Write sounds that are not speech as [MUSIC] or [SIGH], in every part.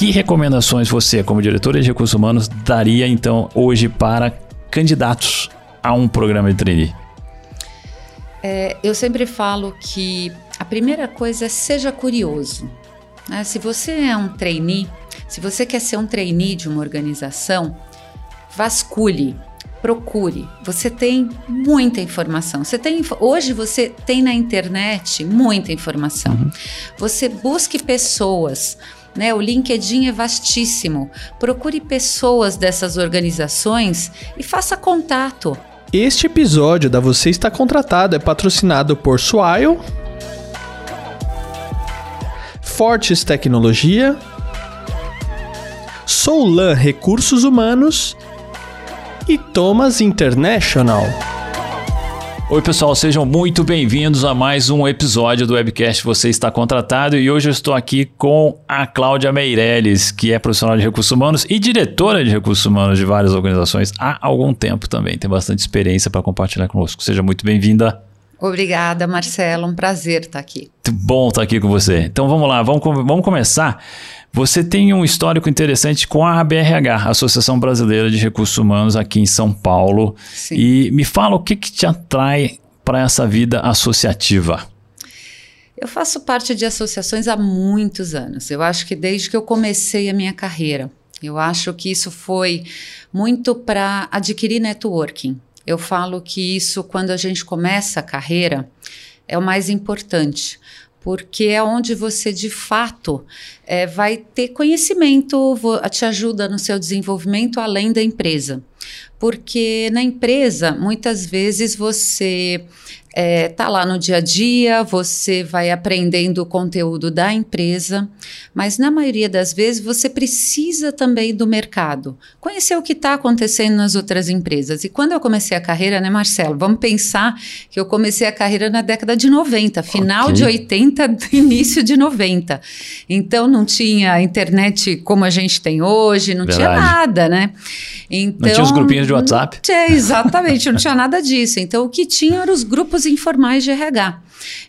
Que recomendações você, como diretora de recursos humanos, daria então hoje para candidatos a um programa de trainee? É, eu sempre falo que a primeira coisa é seja curioso. Né? Se você é um trainee, se você quer ser um trainee de uma organização, vasculhe, procure. Você tem muita informação. Você tem hoje você tem na internet muita informação. Uhum. Você busque pessoas. Né, o LinkedIn é vastíssimo. Procure pessoas dessas organizações e faça contato. Este episódio da Você Está Contratado é patrocinado por Swile, Fortes Tecnologia, Soulan Recursos Humanos e Thomas International. Oi, pessoal, sejam muito bem-vindos a mais um episódio do webcast Você Está Contratado e hoje eu estou aqui com a Cláudia Meirelles, que é profissional de recursos humanos e diretora de recursos humanos de várias organizações há algum tempo também. Tem bastante experiência para compartilhar conosco. Seja muito bem-vinda. Obrigada, Marcelo. Um prazer estar aqui. Muito bom estar aqui com você. Então vamos lá, vamos, vamos começar. Você tem um histórico interessante com a ABRH, Associação Brasileira de Recursos Humanos, aqui em São Paulo. Sim. E me fala o que, que te atrai para essa vida associativa. Eu faço parte de associações há muitos anos. Eu acho que desde que eu comecei a minha carreira. Eu acho que isso foi muito para adquirir networking. Eu falo que isso, quando a gente começa a carreira, é o mais importante, porque é onde você de fato é, vai ter conhecimento, te ajuda no seu desenvolvimento além da empresa. Porque na empresa, muitas vezes você é, tá lá no dia a dia, você vai aprendendo o conteúdo da empresa, mas na maioria das vezes você precisa também do mercado, conhecer o que está acontecendo nas outras empresas. E quando eu comecei a carreira, né, Marcelo? Vamos pensar que eu comecei a carreira na década de 90, final okay. de 80, [LAUGHS] início de 90. Então não tinha internet como a gente tem hoje, não Verdade. tinha nada, né? Então, não tinha os grupinhos de WhatsApp? Tinha, exatamente, não tinha nada disso. Então o que tinha eram os grupos grupos informais de RH.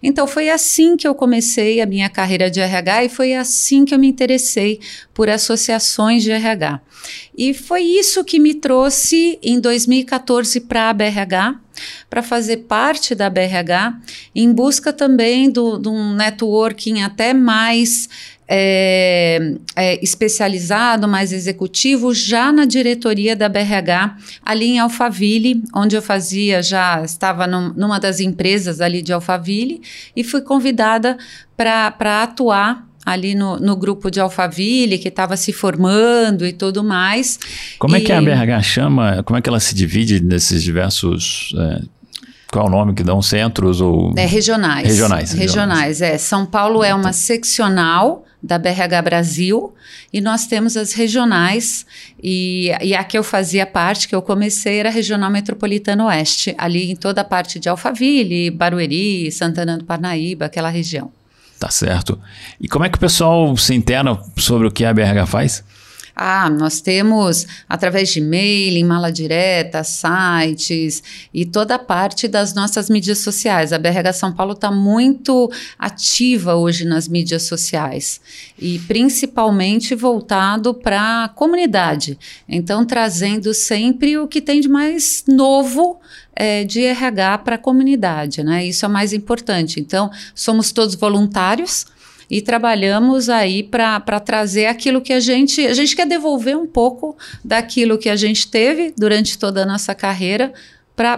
Então foi assim que eu comecei a minha carreira de RH e foi assim que eu me interessei por associações de RH. E foi isso que me trouxe em 2014 para a BRH, para fazer parte da BRH, em busca também de um networking até mais é, é, especializado, mais executivo, já na diretoria da BRH, ali em Alphaville, onde eu fazia, já estava num, numa das empresas ali de Alphaville, e fui convidada para atuar ali no, no, grupo de Alphaville, que estava se formando e tudo mais. Como e... é que a BRH chama? Como é que ela se divide nesses diversos. É, qual é o nome que dão? Centros ou. É, regionais. Regionais. Regionais, regionais é. São Paulo é uma seccional da BRH Brasil e nós temos as regionais e, e a que eu fazia parte, que eu comecei, era a Regional Metropolitana Oeste, ali em toda a parte de Alphaville, Barueri, Santana do Parnaíba, aquela região. Tá certo. E como é que o pessoal se interna sobre o que a BRH faz? Ah, nós temos através de e-mail, mala direta, sites e toda a parte das nossas mídias sociais. A BRH São Paulo está muito ativa hoje nas mídias sociais e principalmente voltado para a comunidade. Então, trazendo sempre o que tem de mais novo é, de RH para a comunidade, né? Isso é mais importante. Então, somos todos voluntários e trabalhamos aí para trazer aquilo que a gente. A gente quer devolver um pouco daquilo que a gente teve durante toda a nossa carreira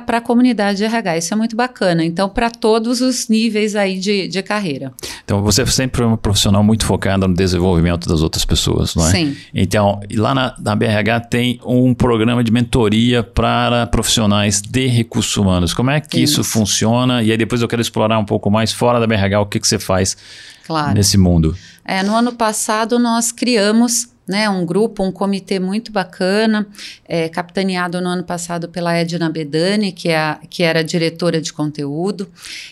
para a comunidade de RH. Isso é muito bacana. Então, para todos os níveis aí de, de carreira. Então, você é sempre uma profissional muito focada no desenvolvimento das outras pessoas, não é? Sim. Então, lá na, na BRH tem um programa de mentoria para profissionais de recursos humanos. Como é que isso, isso funciona? E aí depois eu quero explorar um pouco mais fora da BRH o que, que você faz claro. nesse mundo. É, no ano passado nós criamos né, um grupo, um comitê muito bacana, é, capitaneado no ano passado pela Edna Bedani, que, é a, que era diretora de conteúdo,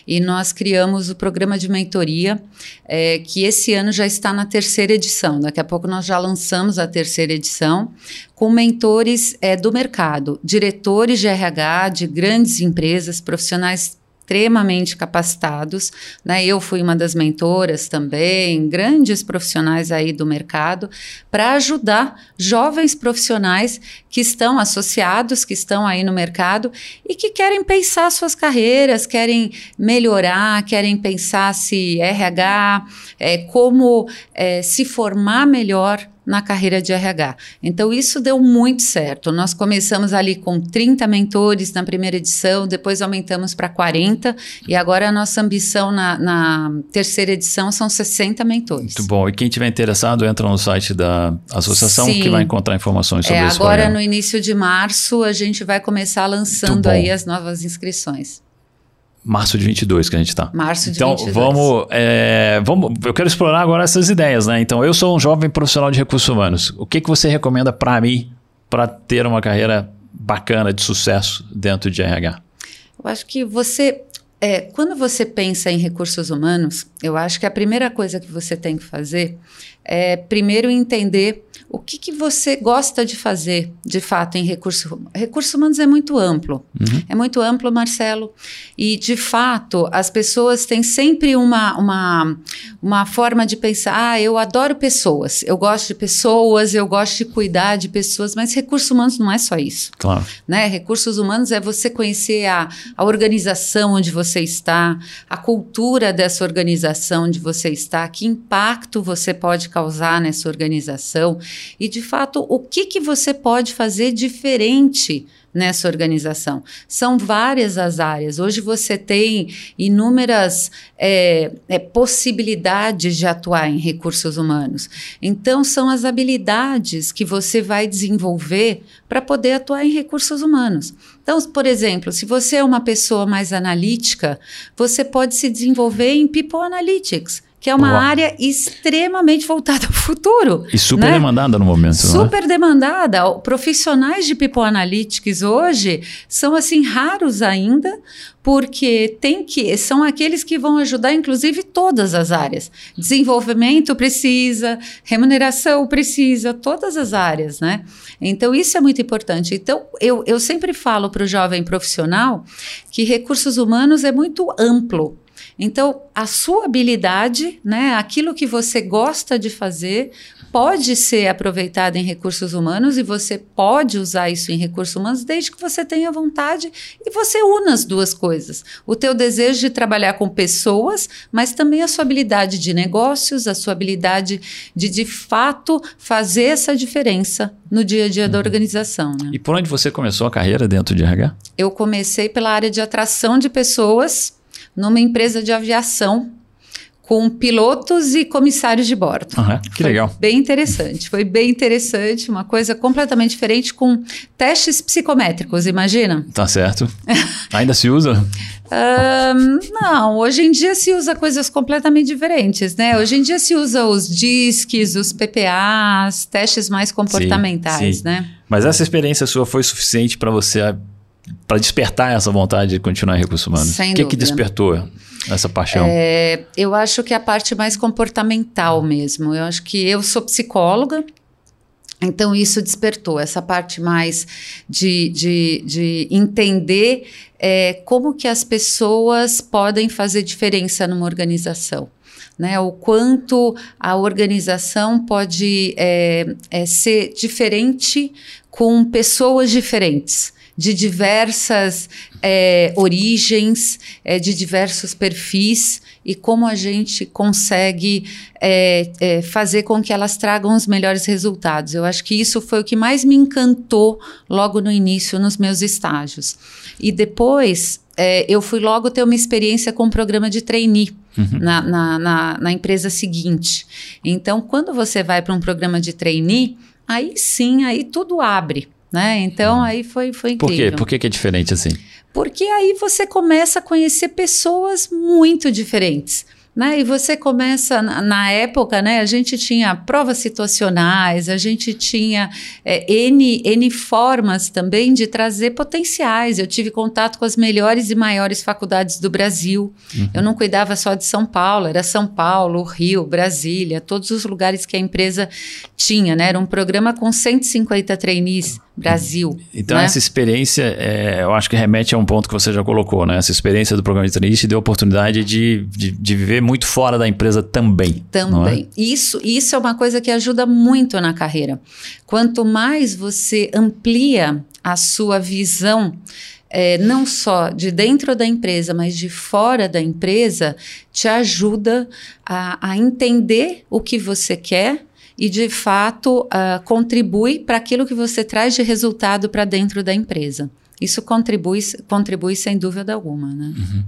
e nós criamos o programa de mentoria, é, que esse ano já está na terceira edição. Daqui a pouco nós já lançamos a terceira edição, com mentores é, do mercado, diretores de RH de grandes empresas, profissionais extremamente capacitados, né? Eu fui uma das mentoras também, grandes profissionais aí do mercado, para ajudar jovens profissionais que estão associados, que estão aí no mercado e que querem pensar suas carreiras, querem melhorar, querem pensar se RH, é, como é, se formar melhor na carreira de RH. Então, isso deu muito certo. Nós começamos ali com 30 mentores na primeira edição, depois aumentamos para 40, e agora a nossa ambição na, na, terceira edição são 60 mentores. Muito bom. E quem tiver interessado, entra no site da associação Sim. que vai encontrar informações sobre é, isso. Agora, no início de março, a gente vai começar lançando aí as novas inscrições. Março de 22 que a gente está. Março de então, 22. Então, vamos, é, vamos... Eu quero explorar agora essas ideias, né? Então, eu sou um jovem profissional de recursos humanos. O que, que você recomenda para mim para ter uma carreira bacana, de sucesso dentro de RH? Eu acho que você... É, quando você pensa em recursos humanos, eu acho que a primeira coisa que você tem que fazer é, primeiro, entender o que, que você gosta de fazer, de fato, em recursos Recursos humanos é muito amplo. Uhum. É muito amplo, Marcelo. E, de fato, as pessoas têm sempre uma, uma, uma forma de pensar: ah, eu adoro pessoas, eu gosto de pessoas, eu gosto de cuidar de pessoas, mas recursos humanos não é só isso. Claro. Né? Recursos humanos é você conhecer a, a organização onde você está, a cultura dessa organização onde você está, que impacto você pode causar nessa organização e, de fato, o que, que você pode fazer diferente nessa organização. São várias as áreas. Hoje você tem inúmeras é, é, possibilidades de atuar em recursos humanos. Então, são as habilidades que você vai desenvolver para poder atuar em recursos humanos. Então, por exemplo, se você é uma pessoa mais analítica, você pode se desenvolver em People Analytics que é uma Boa. área extremamente voltada ao futuro. E super né? demandada no momento. É? Super demandada. Profissionais de People Analytics hoje são assim raros ainda, porque tem que são aqueles que vão ajudar inclusive todas as áreas. Desenvolvimento precisa, remuneração precisa, todas as áreas, né? Então isso é muito importante. Então eu, eu sempre falo para o jovem profissional que recursos humanos é muito amplo. Então, a sua habilidade, né, aquilo que você gosta de fazer, pode ser aproveitado em recursos humanos e você pode usar isso em recursos humanos desde que você tenha vontade e você una as duas coisas. O teu desejo de trabalhar com pessoas, mas também a sua habilidade de negócios, a sua habilidade de de fato fazer essa diferença no dia a dia uhum. da organização. Né? E por onde você começou a carreira dentro de RH? Eu comecei pela área de atração de pessoas numa empresa de aviação com pilotos e comissários de bordo. Uhum, que foi legal. Bem interessante. Foi bem interessante, uma coisa completamente diferente com testes psicométricos, imagina? Tá certo. Ainda se usa? Um, não, hoje em dia se usa coisas completamente diferentes, né? Hoje em dia se usa os DISCs, os PPAs, testes mais comportamentais, sim, sim. né? Mas essa experiência sua foi suficiente para você para despertar essa vontade de continuar em recursos humanos? Sem o que, que despertou essa paixão? É, eu acho que é a parte mais comportamental mesmo. Eu acho que eu sou psicóloga, então, isso despertou essa parte mais de, de, de entender é, como que as pessoas podem fazer diferença numa organização. Né, o quanto a organização pode é, é, ser diferente com pessoas diferentes de diversas é, origens, é, de diversos perfis e como a gente consegue é, é, fazer com que elas tragam os melhores resultados. Eu acho que isso foi o que mais me encantou logo no início, nos meus estágios. E depois é, eu fui logo ter uma experiência com o um programa de trainee. Uhum. Na, na, na, na empresa seguinte. Então, quando você vai para um programa de trainee, aí sim, aí tudo abre. Né? Então hum. aí foi, foi incrível. Por quê? Por que, que é diferente assim? Porque aí você começa a conhecer pessoas muito diferentes. Né? E você começa, na época, né, a gente tinha provas situacionais, a gente tinha é, N, N formas também de trazer potenciais. Eu tive contato com as melhores e maiores faculdades do Brasil. Uhum. Eu não cuidava só de São Paulo, era São Paulo, Rio, Brasília, todos os lugares que a empresa tinha. Né? Era um programa com 150 trainees Brasil. Então, né? essa experiência, é, eu acho que remete a um ponto que você já colocou, né? Essa experiência do programa de trainee te deu a oportunidade de, de, de, viver muito fora da empresa também. Também. É? Isso, isso é uma coisa que ajuda muito na carreira. Quanto mais você amplia a sua visão é, não só de dentro da empresa, mas de fora da empresa, te ajuda a, a entender o que você quer e, de fato, uh, contribui para aquilo que você traz de resultado para dentro da empresa. Isso contribui, contribui sem dúvida alguma, né? Uhum.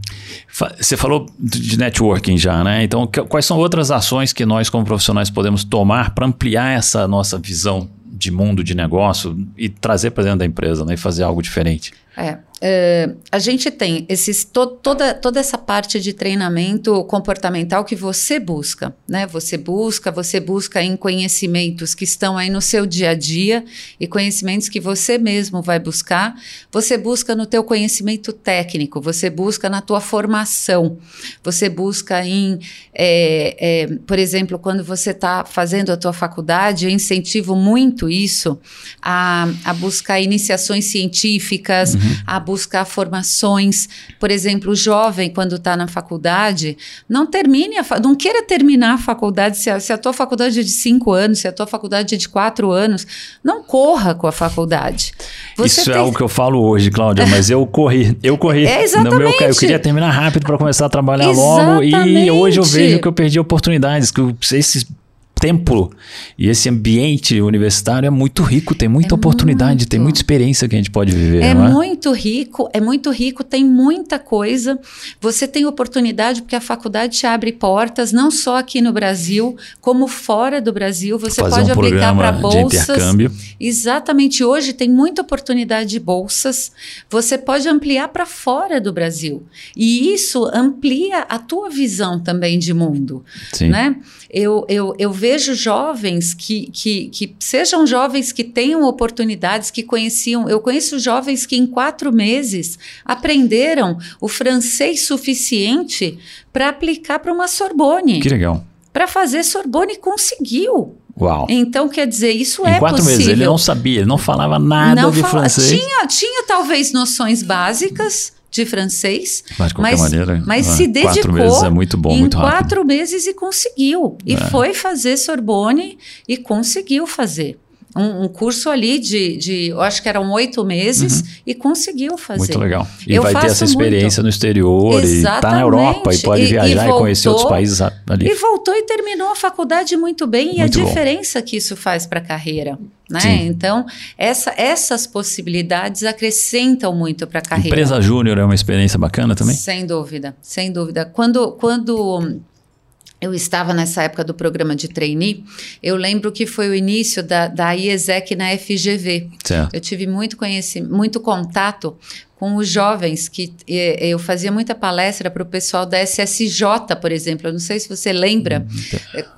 Você falou de networking já, né? Então, quais são outras ações que nós, como profissionais, podemos tomar para ampliar essa nossa visão de mundo de negócio e trazer para dentro da empresa, né? E fazer algo diferente? É, Uh, a gente tem esses, to, toda, toda essa parte de treinamento comportamental que você busca, né? Você busca, você busca em conhecimentos que estão aí no seu dia a dia e conhecimentos que você mesmo vai buscar. Você busca no teu conhecimento técnico, você busca na tua formação, você busca em, é, é, por exemplo, quando você está fazendo a tua faculdade, eu incentivo muito isso a, a buscar iniciações científicas, uhum. a buscar buscar formações. Por exemplo, o jovem, quando está na faculdade, não termine, a não queira terminar a faculdade. Se a, se a tua faculdade é de cinco anos, se a tua faculdade é de quatro anos, não corra com a faculdade. Você Isso é tem... é o que eu falo hoje, Cláudia, mas eu corri. Eu corri. [LAUGHS] É exatamente. No meu, eu queria terminar rápido para começar a trabalhar exatamente. logo. E hoje eu vejo que eu perdi oportunidades, que esses tempo e esse ambiente universitário é muito rico, tem muita é oportunidade, muito. tem muita experiência que a gente pode viver. É, é, muito rico, é muito rico, tem muita coisa. Você tem oportunidade porque a faculdade te abre portas, não só aqui no Brasil, como fora do Brasil. Você Fazer pode um aplicar para bolsas. Exatamente. Hoje tem muita oportunidade de bolsas. Você pode ampliar para fora do Brasil. E isso amplia a tua visão também de mundo. Sim. Né? Eu, eu, eu vejo jovens que, que, que sejam jovens que tenham oportunidades, que conheciam. Eu conheço jovens que em quatro meses aprenderam o francês suficiente para aplicar para uma Sorbonne. Que legal. Para fazer Sorbonne conseguiu. Uau. Então, quer dizer, isso em é quatro possível. meses, ele não sabia, ele não falava nada não de fala, francês. Tinha, tinha talvez noções básicas, de francês. Mas de qualquer mas, maneira. Mas se dedicou quatro meses é muito bom, em muito rápido. quatro meses e conseguiu. E é. foi fazer Sorbonne e conseguiu fazer um, um, curso ali de, de, eu acho que eram oito meses uhum. e conseguiu fazer. Muito legal. E eu vai ter essa experiência muito. no exterior Exatamente. e tá na Europa e pode e, viajar e, voltou, e, conhecer outros países ali. E voltou e terminou a faculdade muito bem muito e a diferença bom. que isso faz para a carreira. Né? Então, essa, essas possibilidades acrescentam muito para a carreira. Empresa Júnior é uma experiência bacana também? Sem dúvida, sem dúvida. Quando, quando eu estava nessa época do programa de trainee, eu lembro que foi o início da, da IESEC na FGV. Certo. Eu tive muito conhecimento, muito contato com os jovens, que eu fazia muita palestra para o pessoal da SSJ, por exemplo. Eu não sei se você lembra.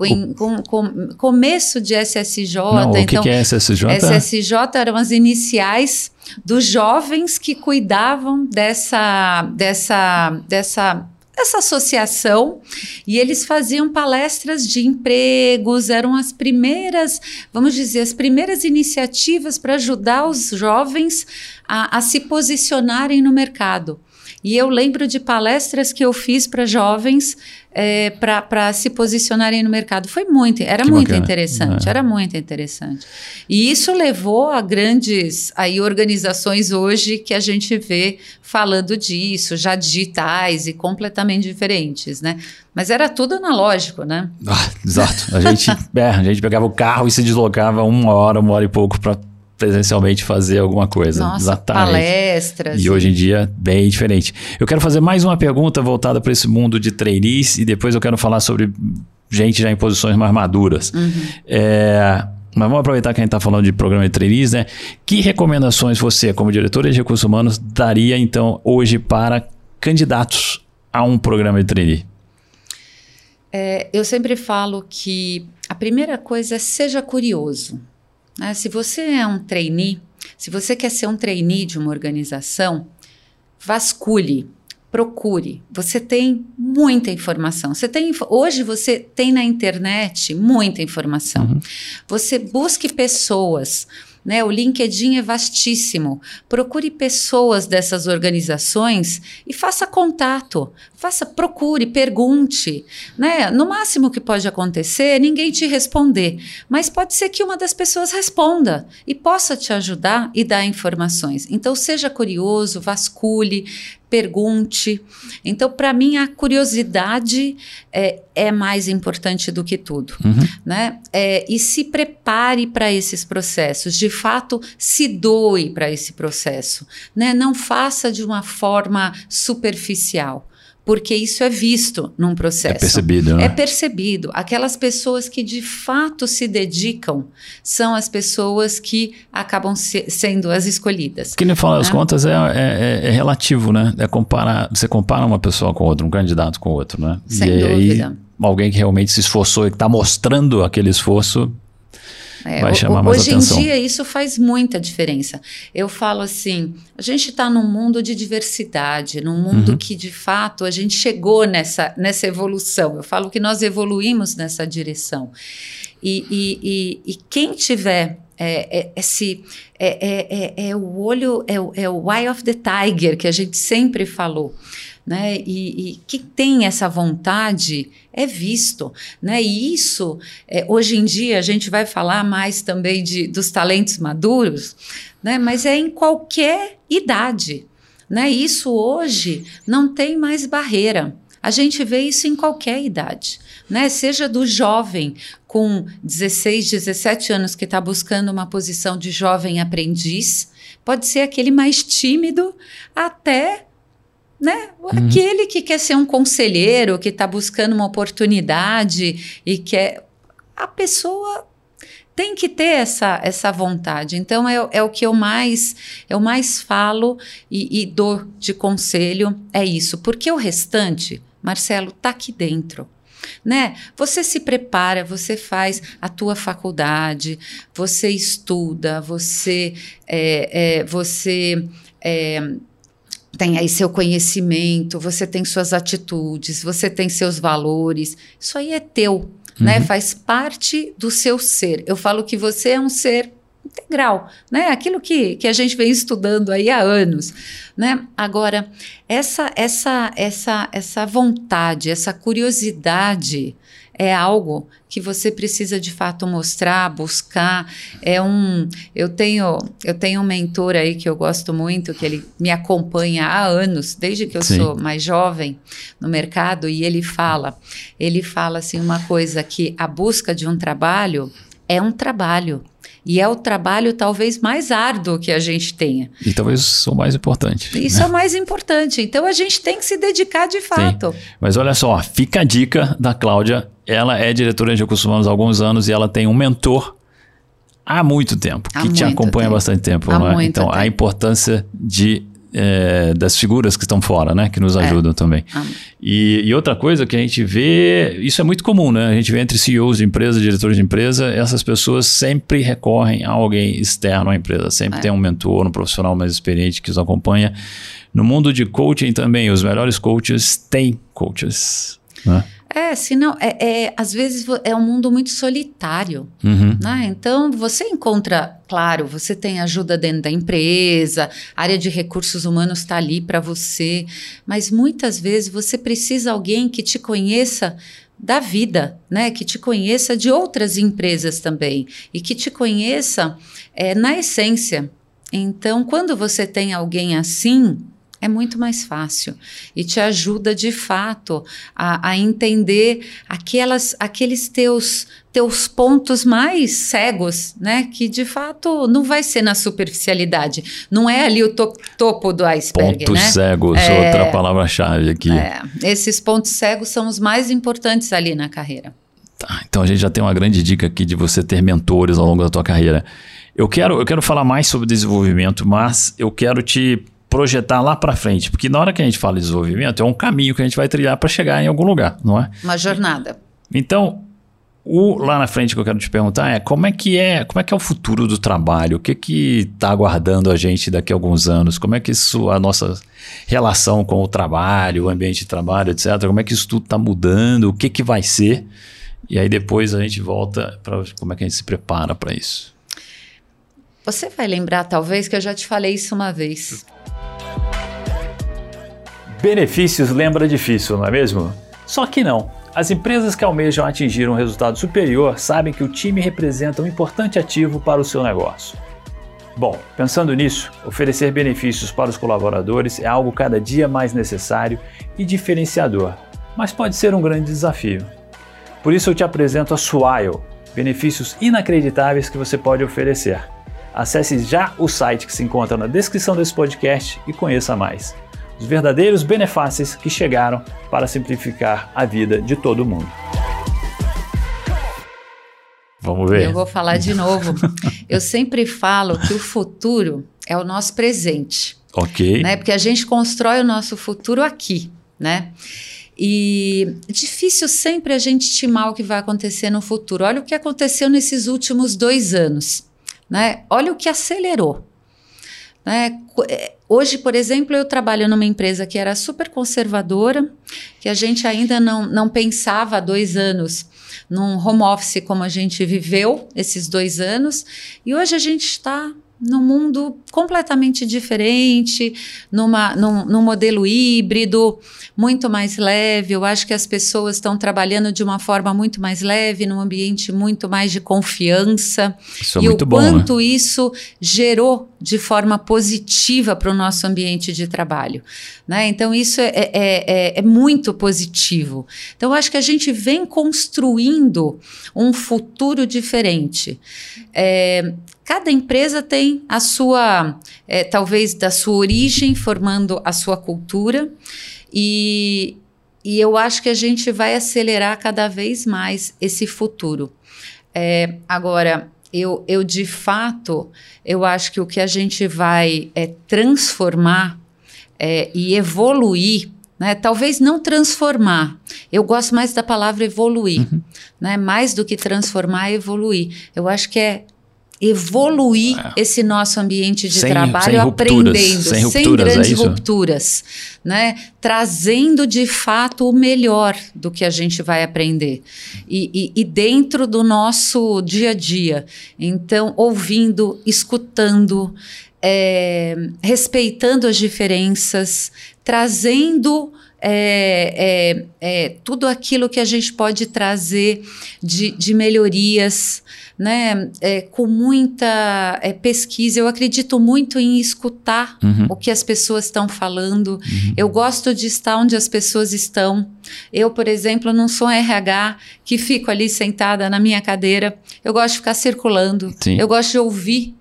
Hum, com, com, começo de SSJ. Não, o então, que, que é SSJ? SSJ eram as iniciais dos jovens que cuidavam dessa, dessa, dessa essa associação e eles faziam palestras de empregos, eram as primeiras, vamos dizer, as primeiras iniciativas para ajudar os jovens a, a se posicionarem no mercado. E eu lembro de palestras que eu fiz para jovens é, para se posicionarem no mercado. Foi muito, era que muito bacana. interessante, é. era muito interessante. E isso levou a grandes aí, organizações hoje que a gente vê falando disso, já digitais e completamente diferentes, né? Mas era tudo analógico, né? Ah, exato. A gente, [LAUGHS] é, a gente pegava o carro e se deslocava uma hora, uma hora e pouco para presencialmente fazer alguma coisa. Nossa, palestras. E, hoje em dia, bem diferente. Eu quero fazer mais uma pergunta voltada para esse mundo de trainees e depois eu quero falar sobre gente já em posições mais maduras. Uhum. É, mas vamos aproveitar que a gente está falando de programa de trainees, né? Que recomendações você, como diretora de recursos humanos, daria então hoje para candidatos a um programa de trainee? É, eu sempre falo que a primeira coisa é seja curioso. Né? Se você é um trainee, se você quer ser um trainee de uma organização, vasculhe, procure. Você tem muita informação. Você tem hoje você tem na internet muita informação. Uhum. Você busque pessoas Né? O LinkedIn é vastíssimo. Procure pessoas dessas organizações e faça contato. Faça, procure, pergunte. Né? No máximo que pode acontecer ninguém te responder, mas pode ser que uma das pessoas responda e possa te ajudar e dar informações. Então, seja curioso, vasculhe, pergunte. Então, para mim, a curiosidade é, é, mais importante do que tudo. Uhum. Né? É, e se prepare para esses processos. De fato, se doe para esse processo. Né? Não faça de uma forma superficial porque isso é visto num processo. É percebido. Né? É percebido. Aquelas pessoas que de fato se dedicam são as pessoas que acabam se, sendo as escolhidas. Que no final das né? contas é, é, é, relativo, né? É comparar, você compara uma pessoa com outra, um candidato com outro, né? Sem e dúvida. Aí, alguém que realmente se esforçou e está mostrando aquele esforço é, vai chamar mais hoje atenção. Hoje em dia isso faz muita diferença. Eu falo assim, a gente está num mundo de diversidade, num mundo uhum. que de fato a gente chegou nessa, nessa evolução. Eu falo que nós evoluímos nessa direção. E, e, e, e quem tiver é, é, esse é, é, é, é, o olho, é, é o eye of the tiger que a gente sempre falou né? E, e que tem essa vontade é visto, né? E isso, é, hoje em dia, a gente vai falar mais também de, dos talentos maduros, né? Mas é em qualquer idade, né? Isso hoje não tem mais barreira. A gente vê isso em qualquer idade, né? Seja do jovem com 16, 17 anos que está buscando uma posição de jovem aprendiz, pode ser aquele mais tímido até né? Uhum. Aquele que quer ser um conselheiro, que está buscando uma oportunidade e quer. A pessoa tem que ter essa, essa vontade. Então, é, é o que eu mais, eu mais falo e, e dou de conselho: é isso. Porque o restante, Marcelo, está aqui dentro. Né? Você se prepara, você faz a tua faculdade, você estuda, você, é, é, você é, tem aí seu conhecimento, você tem suas atitudes, você tem seus valores. Isso aí é teu, né? uhum. né? Faz parte do seu ser. Eu falo que você é um ser integral, né? Aquilo que, que a gente vem estudando aí há anos, né? Agora, essa essa essa essa vontade, essa curiosidade é algo que você precisa de fato mostrar, buscar. É um, eu tenho, eu tenho um mentor aí que eu gosto muito, que ele me acompanha há anos, desde que eu Sim. sou mais jovem no mercado, e ele fala, ele fala assim uma coisa que a busca de um trabalho é um trabalho. E é o trabalho talvez mais árduo que a gente tenha. E talvez o mais importante. Isso né? é o mais importante. Então a gente tem que se dedicar de fato. Sim. Mas olha só, fica a dica da Cláudia. Ela é diretora de recursos humanos há alguns anos e ela tem um mentor há muito tempo, há que muito te acompanha há bastante tempo. Há né? Então, tempo. a importância de é, das figuras que estão fora, né? Que nos é. ajudam é. também. E, e, outra coisa que a gente vê, isso é muito comum, né? A gente vê entre CEOs de empresa, diretores de empresa, essas pessoas sempre recorrem a alguém externo à empresa. Sempre é. tem um mentor, um profissional mais experiente que os acompanha. No mundo de coaching também, os melhores coaches têm coaches, né? É, senão, é, é, às vezes é um mundo muito solitário, uhum. né? Então, você encontra, claro, você tem ajuda dentro da empresa, a área de recursos humanos está ali para você, mas muitas vezes você precisa de alguém que te conheça da vida, né? Que te conheça de outras empresas também e que te conheça é, na essência. Então, quando você tem alguém assim, é muito mais fácil e te ajuda de fato a, a, entender aquelas, aqueles teus teus pontos mais cegos, né? Que de fato não vai ser na superficialidade, não é ali o to topo do iceberg, pontos né? cegos, é, outra palavra-chave aqui. É, esses pontos cegos são os mais importantes ali na carreira. Tá, então a gente já tem uma grande dica aqui de você ter mentores ao longo da tua carreira. Eu quero, eu quero falar mais sobre desenvolvimento, mas eu quero te projetar lá para frente, porque na hora que a gente fala de desenvolvimento, é um caminho que a gente vai trilhar para chegar em algum lugar, não é? Uma jornada. Então, o lá na frente que eu quero te perguntar é como é que é, como é que é o futuro do trabalho? O que que está aguardando a gente daqui a alguns anos? Como é que isso a nossa relação com o trabalho, o ambiente de trabalho, etc. Como é que isso tudo está mudando? O que que vai ser? E aí depois a gente volta para como é que a gente se prepara para isso. Você vai lembrar, talvez, que eu já te falei isso uma vez. Benefícios lembra difícil, não é mesmo? Só que não. As empresas que almejam atingir um resultado superior sabem que o time representa um importante ativo para o seu negócio. Bom, pensando nisso, oferecer benefícios para os colaboradores é algo cada dia mais necessário e diferenciador, mas pode ser um grande desafio. Por isso eu te apresento a Swile, benefícios inacreditáveis que você pode oferecer. Acesse já o site que se encontra na descrição desse podcast e conheça mais. Os verdadeiros benefícios que chegaram para simplificar a vida de todo mundo. Vamos ver. Eu vou falar de novo. [LAUGHS] Eu sempre falo que o futuro é o nosso presente. Ok. Né? Porque a gente constrói o nosso futuro aqui, né? E difícil sempre a gente estimar o que vai acontecer no futuro. Olha o que aconteceu nesses últimos dois anos. Né? Olha o que acelerou. Né? É, hoje, por exemplo, eu trabalho numa empresa que era super conservadora, que a gente ainda não, não pensava há dois anos num home office como a gente viveu esses dois anos, e hoje a gente está num mundo completamente diferente, numa, num, num, modelo híbrido, muito mais leve. Eu acho que as pessoas estão trabalhando de uma forma muito mais leve, num ambiente muito mais de confiança. Isso é e muito o bom, quanto né? isso gerou de forma positiva para o nosso ambiente de trabalho. Né? Então, isso é, é, é, é muito positivo. Então, eu acho que a gente vem construindo um futuro diferente. É, Cada empresa tem a sua, é, talvez da sua origem, formando a sua cultura, e, e eu acho que a gente vai acelerar cada vez mais esse futuro. É, agora, eu, eu de fato, eu acho que o que a gente vai é, transformar é, e evoluir né? Talvez não transformar. Eu gosto mais da palavra evoluir. Uhum. Né? Mais do que transformar, evoluir. Eu acho que é evoluir é. esse nosso ambiente de sem, trabalho sem rupturas, aprendendo, sem, rupturas, sem grandes é rupturas, né? Trazendo de fato o melhor do que a gente vai aprender e, e, e, dentro do nosso dia a dia. Então, ouvindo, escutando, é, respeitando as diferenças, trazendo é, é, é, tudo aquilo que a gente pode trazer de, de melhorias, né, é, com muita é, pesquisa. Eu acredito muito em escutar Uhum. o que as pessoas estão falando. Uhum. Eu gosto de estar onde as pessoas estão. Eu, por exemplo, não sou um RH que fico ali sentada na minha cadeira. Eu gosto de ficar circulando. Sim. Eu gosto de ouvir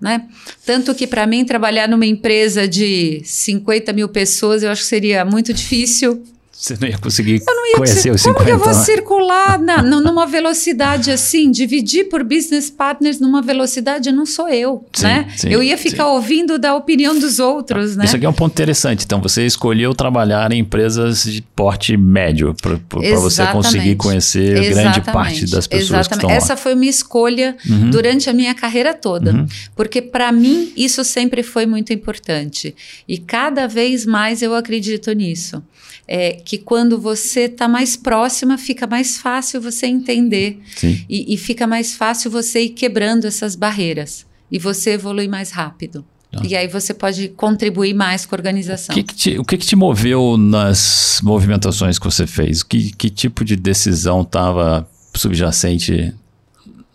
né? Tanto que para mim trabalhar numa empresa de 50 mil pessoas eu acho que seria muito difícil. Você não ia conseguir Eu não ia conhecer os Como 50 que eu vou né? circular na, numa velocidade assim, dividir por business partners numa velocidade não sou eu, Sim, né? sim, eu ia ficar ouvindo da opinião dos outros, né? Isso aqui é um ponto interessante. Então, você escolheu trabalhar em empresas de porte médio para você conseguir conhecer grande Exatamente. parte das pessoas Exatamente. que estão lá. Essa foi minha escolha Uhum. durante a minha carreira toda. Uhum. Porque para mim isso sempre foi muito importante. E cada vez mais eu acredito nisso. É que quando você está mais próxima, fica mais fácil você entender. E, e fica mais fácil você ir quebrando essas barreiras. E você evolui mais rápido. Tá. E aí você pode contribuir mais com a O organização. que, que te, o que, que te moveu nas movimentações que você fez? Que, que tipo de decisão estava subjacente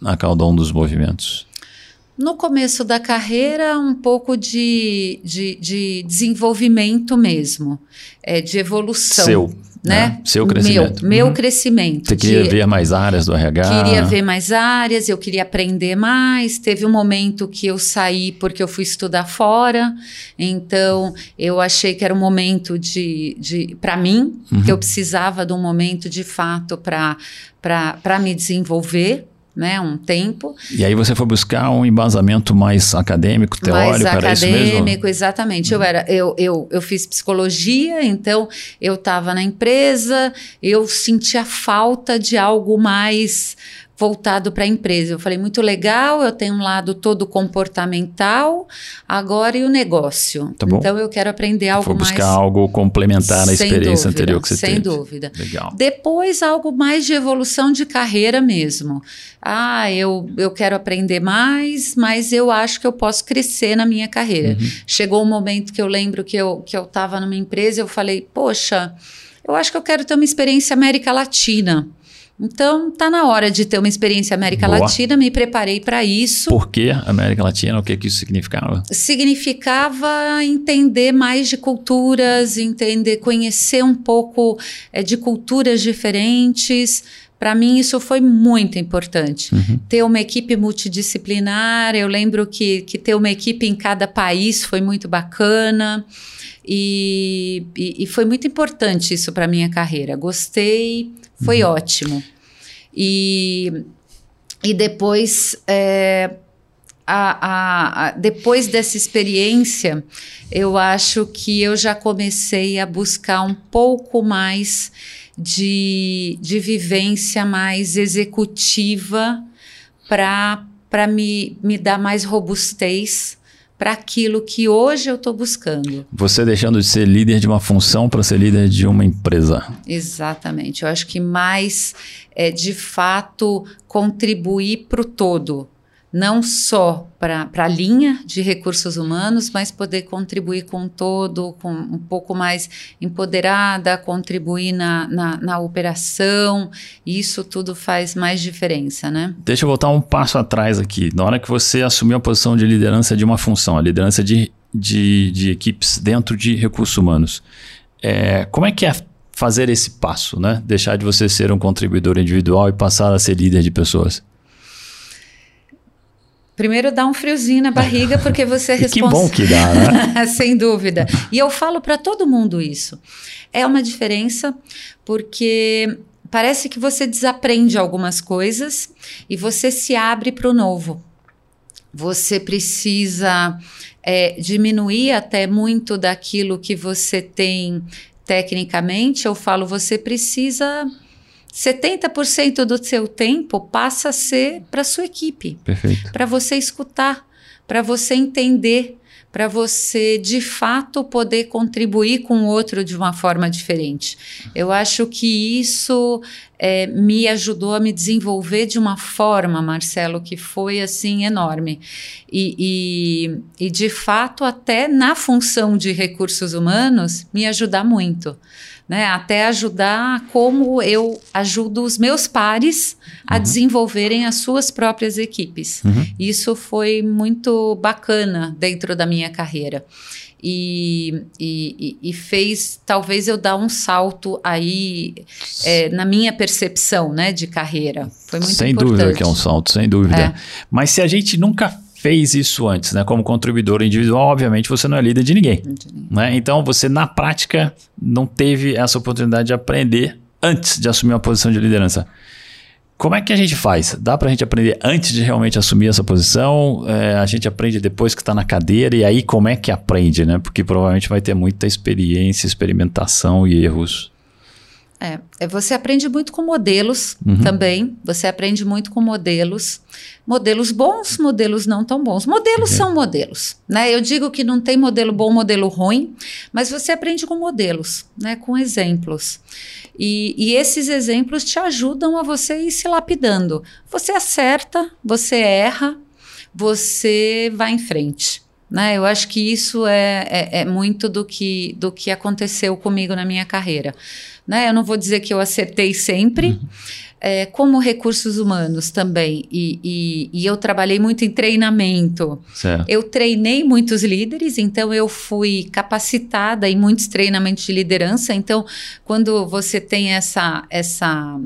a cada um dos movimentos? No começo da carreira, um pouco de, de, de desenvolvimento mesmo, é, de evolução. Seu, né? né? Seu crescimento. Meu, meu Uhum. crescimento. Você queria de- ver mais áreas do RH? Queria ver mais áreas, eu queria aprender mais. Teve um momento que eu saí porque eu fui estudar fora, então eu achei que era um momento de, de para mim, Uhum. que eu precisava de um momento de fato para me desenvolver, né? Um tempo. E aí você foi buscar um embasamento mais acadêmico, teórico, mais era isso mesmo? acadêmico, exatamente. Eu era, eu, eu, eu fiz psicologia, então eu estava na empresa, eu sentia falta de algo mais voltado para a empresa. Eu falei, muito legal, eu tenho um lado todo comportamental, agora e o negócio. Tá bom. Então eu quero aprender algo Vou mais. buscar algo complementar na Sem experiência dúvida, anterior que você sem teve. dúvida. Legal. Depois, algo mais de evolução de carreira mesmo. Ah, eu, eu quero aprender mais, mas eu acho que eu posso crescer na minha carreira. Uhum. Chegou um momento que eu lembro que eu que eu estava numa empresa e eu falei, poxa, eu acho que eu quero ter uma experiência América Latina. Então, tá na hora de ter uma experiência América Boa. Latina, me preparei para isso. Por que América Latina? O que, que isso significava? significava entender mais de culturas, entender, conhecer um pouco eh, de culturas diferentes. Para mim, isso foi muito importante. Uhum. Ter uma equipe multidisciplinar, eu lembro que, que ter uma equipe em cada país foi muito bacana. E, e, e foi muito importante isso para minha carreira. Gostei, foi ótimo. E, e depois, é, a, a- a- depois dessa experiência, eu acho que eu já comecei a buscar um pouco mais de, de vivência mais executiva para me, me dar mais robustez para aquilo que hoje eu estou buscando. Você deixando de ser líder de uma função para ser líder de uma empresa. Exatamente. Eu acho que mais é de fato contribuir para o todo. Não só para a linha de recursos humanos, mas poder contribuir com todo, com um pouco mais empoderada, contribuir na, na, na operação. Isso tudo faz mais diferença, né? Deixa eu voltar um passo atrás aqui. Na hora que você assumiu a posição de liderança de uma função, a liderança de, de, de equipes dentro de recursos humanos, é, como é que é fazer esse passo, né? Deixar de você ser um contribuidor individual e passar a ser líder de pessoas? Primeiro dá um friozinho na barriga, porque você é [LAUGHS] E que responsável. bom que dá, né? [LAUGHS] Sem dúvida. E eu falo para todo mundo isso. É uma diferença, porque parece que você desaprende algumas coisas e você se abre para o novo. Você precisa é, diminuir até muito daquilo que você tem tecnicamente. Eu falo, você precisa. 70% do seu tempo passa a ser para sua equipe Perfeito. para você escutar, para você entender, para você de fato poder contribuir com o outro de uma forma diferente. Eu acho que isso é, me ajudou a me desenvolver de uma forma, Marcelo, que foi assim enorme. E, e, e de fato, até na função de recursos humanos, me ajudar muito. Né, até ajudar como eu ajudo os meus pares a desenvolverem as suas próprias equipes. Uhum. Isso foi muito bacana dentro da minha carreira. E, e, e- e fez talvez eu dar um salto aí é, na minha percepção né, de carreira. Foi muito sem importante. dúvida que é um salto, sem dúvida. É. Mas se a gente nunca fez isso antes, né? Como contribuidor individual, obviamente você não é líder de ninguém. Né? Então você, na prática, não teve essa oportunidade de aprender antes de assumir uma posição de liderança. Como é que a gente faz? Dá pra gente aprender antes de realmente assumir essa posição? É, a gente aprende depois que está na cadeira, e aí como é que aprende, né? Porque provavelmente vai ter muita experiência, experimentação e erros. É, é, você aprende muito com modelos Uhum. também. Você aprende muito com modelos. Modelos bons, modelos não tão bons. Modelos Uhum. são modelos, né? Eu digo que não tem modelo bom, modelo ruim, mas você aprende com modelos, né? Com exemplos. E, e esses exemplos te ajudam a você ir se lapidando. Você acerta, você erra, você vai em frente. Né? Eu acho que isso é, é, é muito do que, do que aconteceu comigo na minha carreira. Né? Eu não vou dizer que eu acertei sempre, é, como recursos humanos também, e, e, e eu trabalhei muito em treinamento. Certo. Eu treinei muitos líderes, então eu fui capacitada em muitos treinamentos de liderança. Então, quando você tem essa essa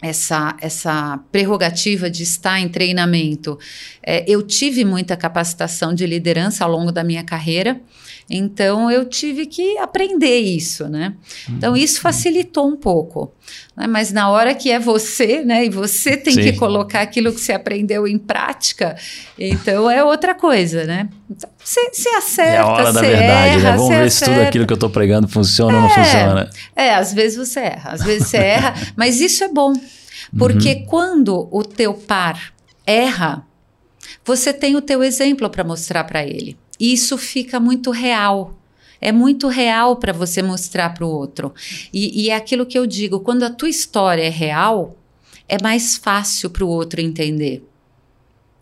essa, essa prerrogativa de estar em treinamento. É, eu tive muita capacitação de liderança ao longo da minha carreira, então eu tive que aprender isso, né? Então isso facilitou um pouco. Né? Mas na hora que é você, né? E você tem Sim. que colocar aquilo que você aprendeu em prática, então é outra coisa, né? Então, você, você acerta, É a hora da verdade, erra, né? Vamos ver se tudo acerta. aquilo que eu estou pregando funciona ou não É. funciona. É, às vezes você erra, às vezes você erra, [LAUGHS] mas isso é bom. Porque uhum. quando o teu par erra, você tem o teu exemplo para mostrar para ele. Isso fica muito real. É muito real para você mostrar para o outro. E, e é aquilo que eu digo: quando a tua história é real, é mais fácil para o outro entender.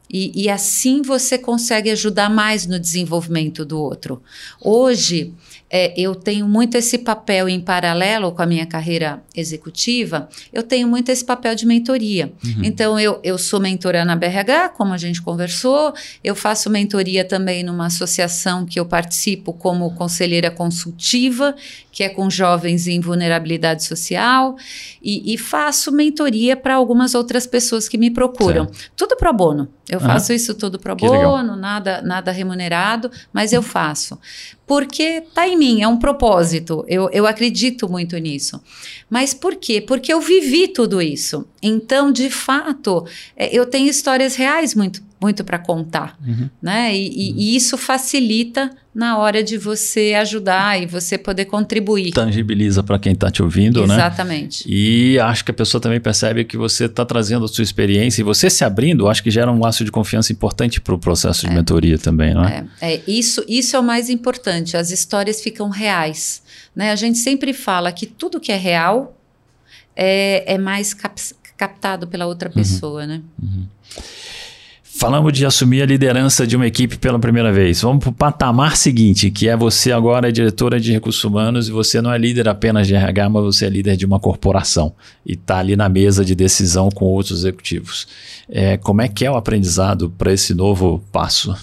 E, e, assim você consegue ajudar mais no desenvolvimento do outro. Hoje, é, eu tenho muito esse papel em paralelo com a minha carreira executiva, eu tenho muito esse papel de mentoria. Uhum. Então, eu, eu sou mentora na BRH, como a gente conversou, eu faço mentoria também numa associação que eu participo como conselheira consultiva, que é com jovens em vulnerabilidade social, e, e faço mentoria para algumas outras pessoas que me procuram. Certo. Tudo pro bono. Eu faço isso tudo pro bono, nada, nada remunerado, mas eu faço porque tá em mim, é um propósito. Eu, eu acredito muito nisso. Mas por quê? Porque eu vivi tudo isso. Então, de fato, é, eu tenho histórias reais muito, muito para contar, uhum. né? E, uhum. e, isso facilita na hora de você ajudar e você poder contribuir. Tangibiliza para quem está te ouvindo, Exatamente. né? Exatamente. E acho que a pessoa também percebe que você está trazendo a sua experiência e você se abrindo, acho que gera um laço de confiança importante para o processo de é. mentoria também, não é? é? É, isso, isso é o mais importante. As histórias ficam reais. Né? A gente sempre fala que tudo que é real é, é mais cap captado pela outra uhum. pessoa, né? Uhum. Falamos de assumir a liderança de uma equipe pela primeira vez. Vamos para o patamar seguinte, que é você agora é diretora de recursos humanos e você não é líder apenas de RH, mas você é líder de uma corporação e está ali na mesa de decisão com outros executivos. É, como é que é o aprendizado para esse novo passo?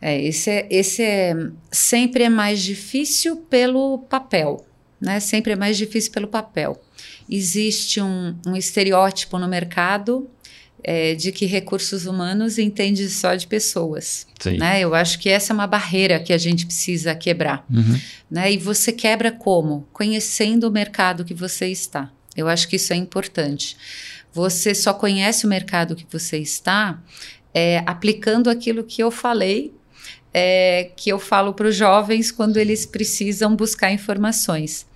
É, esse, é, esse é sempre é mais difícil pelo papel, né? Sempre é mais difícil pelo papel. Existe um, um estereótipo no mercado é, de que recursos humanos entende só de pessoas. Né? Eu acho que essa é uma barreira que a gente precisa quebrar. Uhum. Né? E você quebra como? Conhecendo o mercado que você está. Eu acho que isso é importante. Você só conhece o mercado que você está é, aplicando aquilo que eu falei, é, que eu falo para os jovens quando eles precisam buscar informações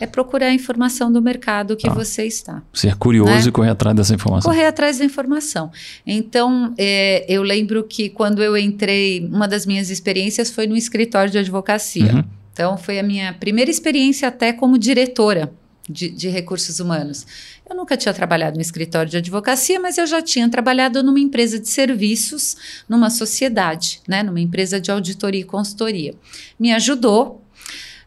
é procurar a informação do mercado que ah, você está. Ser curioso né? e correr atrás dessa informação. Correr atrás da informação. Então, é, eu lembro que quando eu entrei, uma das minhas experiências foi no escritório de advocacia. Uhum. Então, foi a minha primeira experiência até como diretora de, de, recursos humanos. Eu nunca tinha trabalhado no escritório de advocacia, mas eu já tinha trabalhado numa empresa de serviços, numa sociedade, né, numa empresa de auditoria e consultoria. Me ajudou.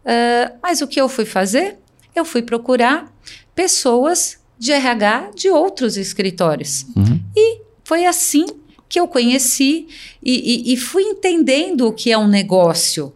Uh, mas o que eu fui fazer? Eu fui procurar pessoas de RH de outros escritórios. Uhum. E foi assim que eu conheci e, e, e, fui entendendo o que é um negócio.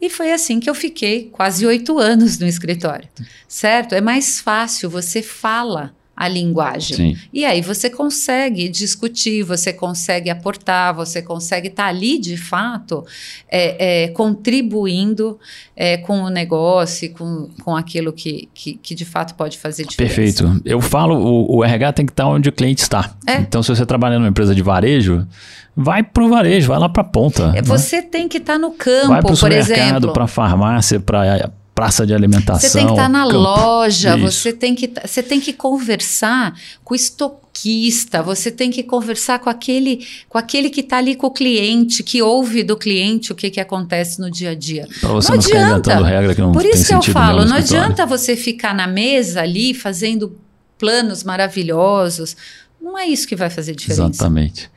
E foi assim que eu fiquei quase oito anos no escritório, certo? É mais fácil, você fala a linguagem. Sim. E aí você consegue discutir, você consegue aportar, você consegue estar tá ali de fato é, é, contribuindo é, com o negócio, com, com aquilo que, que, que, de fato pode fazer diferença. Perfeito. Eu falo, o, o RH tem que estar onde o cliente está. É. Então, se você trabalha numa empresa de varejo, vai para o varejo, vai lá para a ponta. É, né? Você tem que estar no campo, vai por exemplo. Para farmácia, para praça de alimentação. Você tem que estar tá na campo. loja, você tem, que, tá, você tem que conversar com o estoquista, você tem que conversar com aquele, com aquele que está ali com o cliente, que ouve do cliente o que, que acontece no dia a dia. Para você não, não inventando regra que não Por isso que eu falo, não adianta você ficar na mesa ali fazendo planos maravilhosos. Não é isso que vai fazer diferença. Exatamente.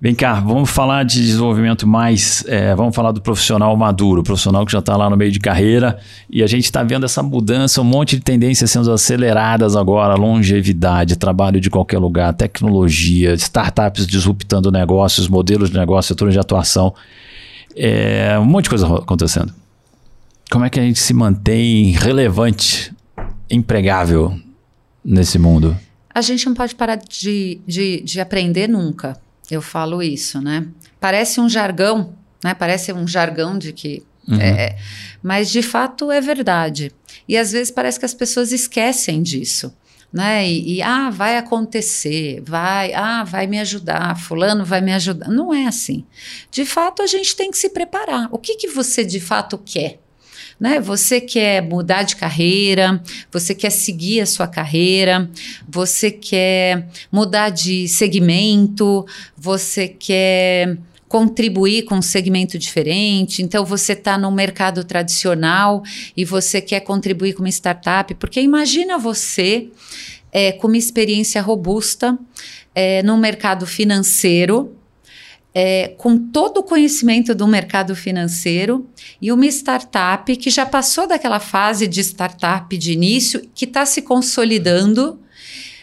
Vem cá, vamos falar de desenvolvimento mais. É, vamos falar do profissional maduro, profissional que já está lá no meio de carreira. E a gente está vendo essa mudança, um monte de tendências sendo aceleradas agora: longevidade, trabalho de qualquer lugar, tecnologia, startups disruptando negócios, modelos de negócio, setores de atuação. É, um monte de coisa acontecendo. Como é que a gente se mantém relevante, empregável nesse mundo? A gente não pode parar de, de, de aprender nunca. Eu falo isso, né? Parece um jargão, né? Parece um jargão de que. Uhum. É, é, mas de fato é verdade. E às vezes parece que as pessoas esquecem disso. Né? E, e, ah, vai acontecer, vai, ah, vai me ajudar, fulano vai me ajudar. Não é assim. De fato, a gente tem que se preparar. O que, que você de fato quer? Né? Você quer mudar de carreira, você quer seguir a sua carreira, você quer mudar de segmento, você quer contribuir com um segmento diferente. Então, você está no mercado tradicional e você quer contribuir com uma startup, porque imagina você é, com uma experiência robusta é, no mercado financeiro. É, com todo o conhecimento do mercado financeiro e uma startup que já passou daquela fase de startup de início, que está se consolidando,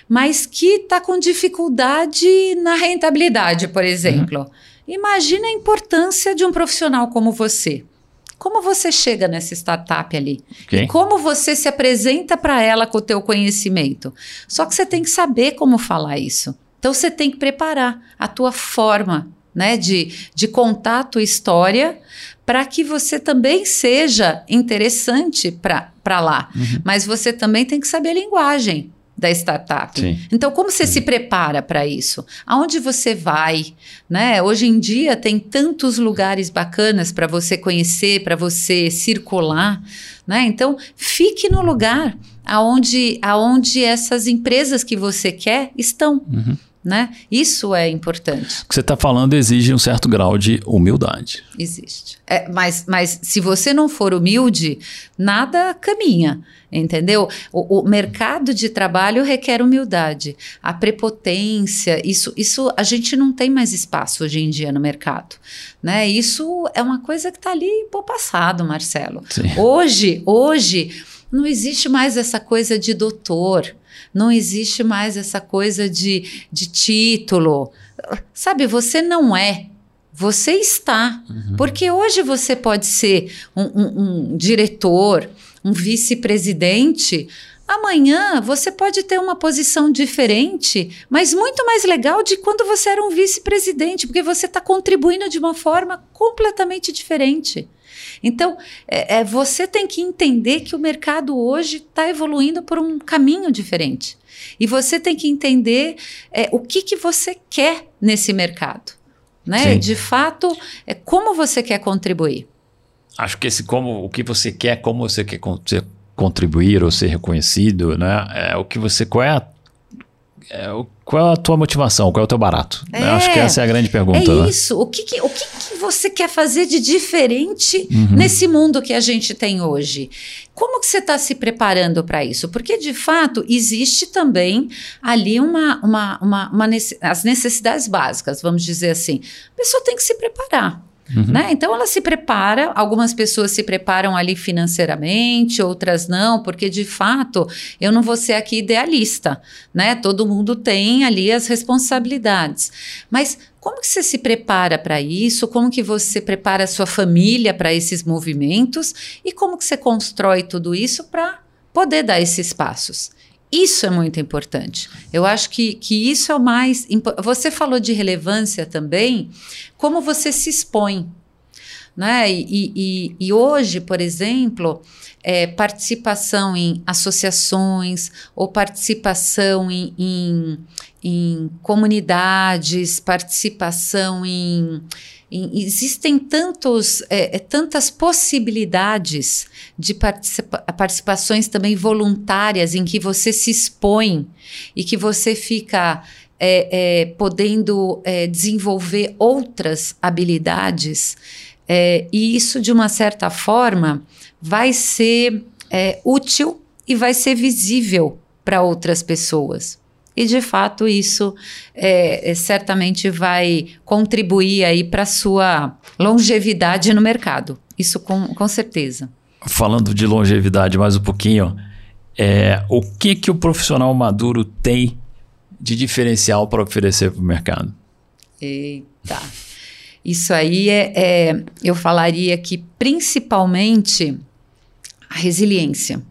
mas que está com dificuldade na rentabilidade, por exemplo. Uhum. Imagina a importância de um profissional como você. Como você chega nessa startup ali? Okay. E como você se apresenta para ela com o teu conhecimento? Só que você tem que saber como falar isso. Então você tem que preparar a tua forma, né, de, de contar a tua história para que você também seja interessante para lá. Uhum. Mas você também tem que saber a linguagem da startup. Sim. Então, como você Sim. se prepara para isso? Aonde você vai? Né? Hoje em dia tem tantos lugares bacanas para você conhecer, para você circular. Né? Então, fique no lugar aonde, aonde essas empresas que você quer estão. Uhum. Né? Isso é importante. O que você está falando exige um certo grau de humildade. Existe. É, mas, mas se você não for humilde, nada caminha. Entendeu? O, o, mercado de trabalho requer humildade. A prepotência, isso, isso a gente não tem mais espaço hoje em dia no mercado. Né? Isso é uma coisa que está ali por passado, Marcelo. Sim. Hoje, hoje, não existe mais essa coisa de doutor não existe mais essa coisa de, de título. Sabe, você não é. Você está. Uhum. Porque hoje você pode ser um, um, um diretor, um vice-presidente. Amanhã você pode ter uma posição diferente, mas muito mais legal de quando você era um vice-presidente, porque você está contribuindo de uma forma completamente diferente. Então, é, é, você tem que entender que o mercado hoje está evoluindo por um caminho diferente. E você tem que entender é, o que, que você quer nesse mercado. Né? De fato, é como você quer contribuir. Acho que esse como o que você quer, como você quer contribuir ou ser reconhecido, né? É o que você qual é a qual é a tua motivação? Qual é o teu barato? É, acho que essa é a grande pergunta. É né? isso. O, que, que o que, que, você quer fazer de diferente uhum. nesse mundo que a gente tem hoje? Como que você está se preparando para isso? Porque, de fato, existe também ali uma, uma, uma, uma, as necessidades básicas, vamos dizer assim. A pessoa tem que se preparar. Uhum. Né? Então ela se prepara, algumas pessoas se preparam ali financeiramente, outras não, porque de fato eu não vou ser aqui idealista, né? Todo mundo tem ali as responsabilidades. Mas como que você se prepara para isso? Como que você prepara a sua família para esses movimentos? E como que você constrói tudo isso para poder dar esses passos? Isso é muito importante. Eu acho que, que isso é o mais. Você falou de relevância também, como você se expõe. Né? E, e, e hoje, por exemplo, é, participação em associações ou participação em, em, em comunidades, participação em existem tantos, é, é, tantas possibilidades de participa participações também voluntárias em que você se expõe e que você fica é, é, podendo é, desenvolver outras habilidades. É, e isso, de uma certa forma, vai ser útil e vai ser visível para outras pessoas. E de fato isso é, é, certamente vai contribuir aí para a sua longevidade no mercado. Isso com, com certeza. Falando de longevidade mais um pouquinho, é, o que, que o profissional maduro tem de diferencial para oferecer para o mercado? Eita. Isso aí é, é, eu falaria que principalmente a resiliência.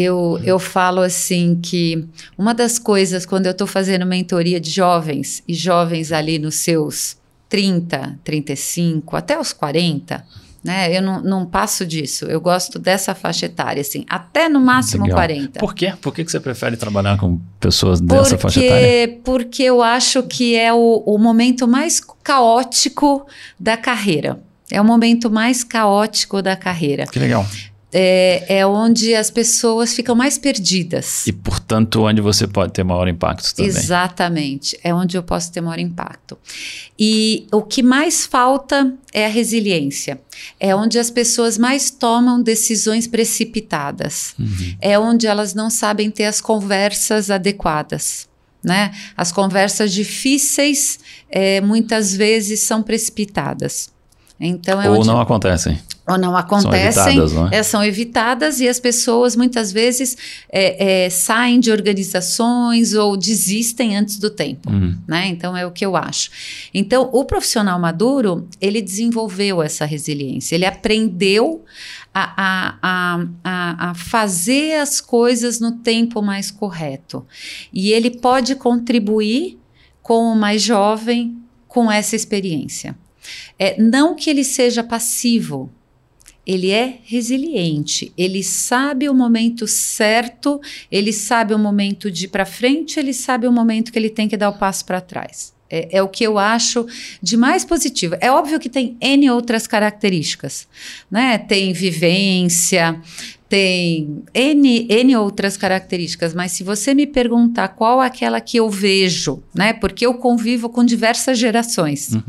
Eu, eu falo assim que uma das coisas, quando eu estou fazendo mentoria de jovens, e jovens ali nos seus 30, 35, até os 40, né? Eu não, não passo disso. Eu gosto dessa faixa etária, assim, até no máximo Legal. 40. Por quê? Por que, que você prefere trabalhar com pessoas dessa porque, faixa etária? Porque eu acho que é o, o momento mais caótico da carreira. É o momento mais caótico da carreira. Que legal. É, é, onde as pessoas ficam mais perdidas. E, portanto, onde você pode ter maior impacto também. Exatamente. É onde eu posso ter maior impacto. E o que mais falta é a resiliência. É onde as pessoas mais tomam decisões precipitadas. Uhum. É onde elas não sabem ter as conversas adequadas. Né? As conversas difíceis é, muitas vezes são precipitadas. Então, é Ou não acontecem ou não acontecem, são evitadas, não é? É, são evitadas e as pessoas muitas vezes é, é, saem de organizações ou desistem antes do tempo, uhum. né? Então é o que eu acho. Então o profissional maduro ele desenvolveu essa resiliência, ele aprendeu a, a, a, a fazer as coisas no tempo mais correto e ele pode contribuir com o mais jovem com essa experiência. É, não que ele seja passivo, ele é resiliente, ele sabe o momento certo, ele sabe o momento de ir para frente, ele sabe o momento que ele tem que dar o passo para trás. É, é, o que eu acho de mais positivo. É óbvio que tem N outras características, né? Tem vivência, tem N, N outras características, mas se você me perguntar qual aquela que eu vejo, né? Porque eu convivo com diversas gerações, uhum.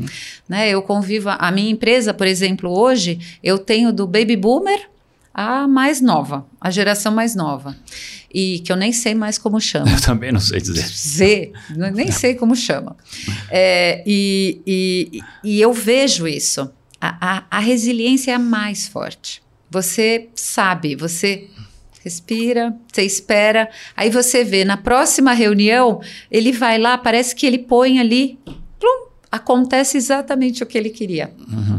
né? Eu convivo, a minha empresa, por exemplo, hoje, eu tenho do baby boomer a mais nova, a geração mais nova. E que eu nem sei mais como chama. Eu também não sei dizer. [LAUGHS] Z, nem sei como chama. É, e, e, e eu vejo isso. A, a, a resiliência é a mais forte. Você sabe, você respira, você espera, aí você vê na próxima reunião, ele vai lá, parece que ele põe ali, plum, acontece exatamente o que ele queria. Uhum.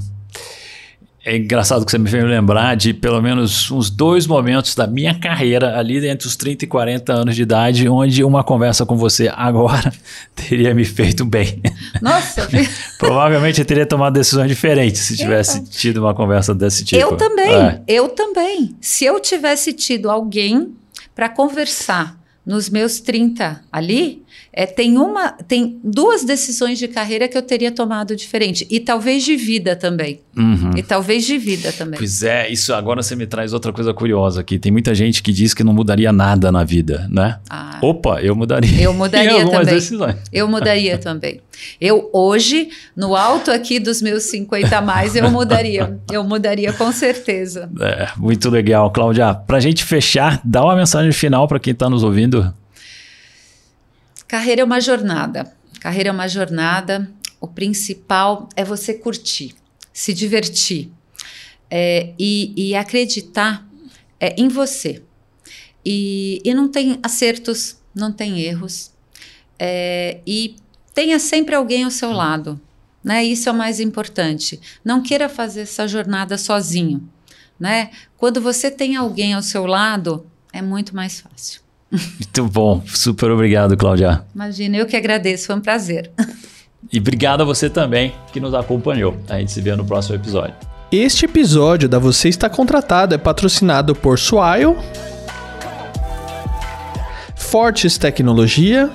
É engraçado que você me fez lembrar de pelo menos uns dois momentos da minha carreira, ali entre os 30 e 40 anos de idade, onde uma conversa com você agora [LAUGHS] teria me feito bem. Nossa! [LAUGHS] Provavelmente eu teria tomado decisões diferentes se tivesse eu, tido uma conversa desse tipo. Eu também, é. eu também. Se eu tivesse tido alguém para conversar nos meus 30 ali, é, tem uma, tem duas decisões de carreira que eu teria tomado diferente e talvez de vida também. Uhum. E talvez de vida também. Pois é, isso agora você me traz outra coisa curiosa aqui. Tem muita gente que diz que não mudaria nada na vida, né? Ah, Opa, eu mudaria. Eu [LAUGHS] mudaria também. Decisões. Eu mudaria [LAUGHS] também. Eu hoje, no alto aqui dos meus 50 a mais, eu mudaria. Eu mudaria com certeza. É, muito legal, Cláudia. Para a gente fechar, dá uma mensagem final para quem está nos ouvindo. Carreira é uma jornada. Carreira é uma jornada. O principal é você curtir, se divertir é, e, e, acreditar é, em você. E, e, não tem acertos, não tem erros. É, e tenha sempre alguém ao seu lado. Né? Isso é o mais importante. Não queira fazer essa jornada sozinho. Né? Quando você tem alguém ao seu lado, é muito mais fácil. Muito bom. Super obrigado, Cláudia. Imagina, eu que agradeço. Foi um prazer. E obrigado a você também que nos acompanhou. A gente se vê no próximo episódio. Este episódio da Você Está Contratado é patrocinado por Swile, Fortes Tecnologia,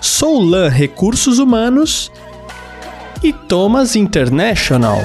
Soulan Recursos Humanos e Thomas International.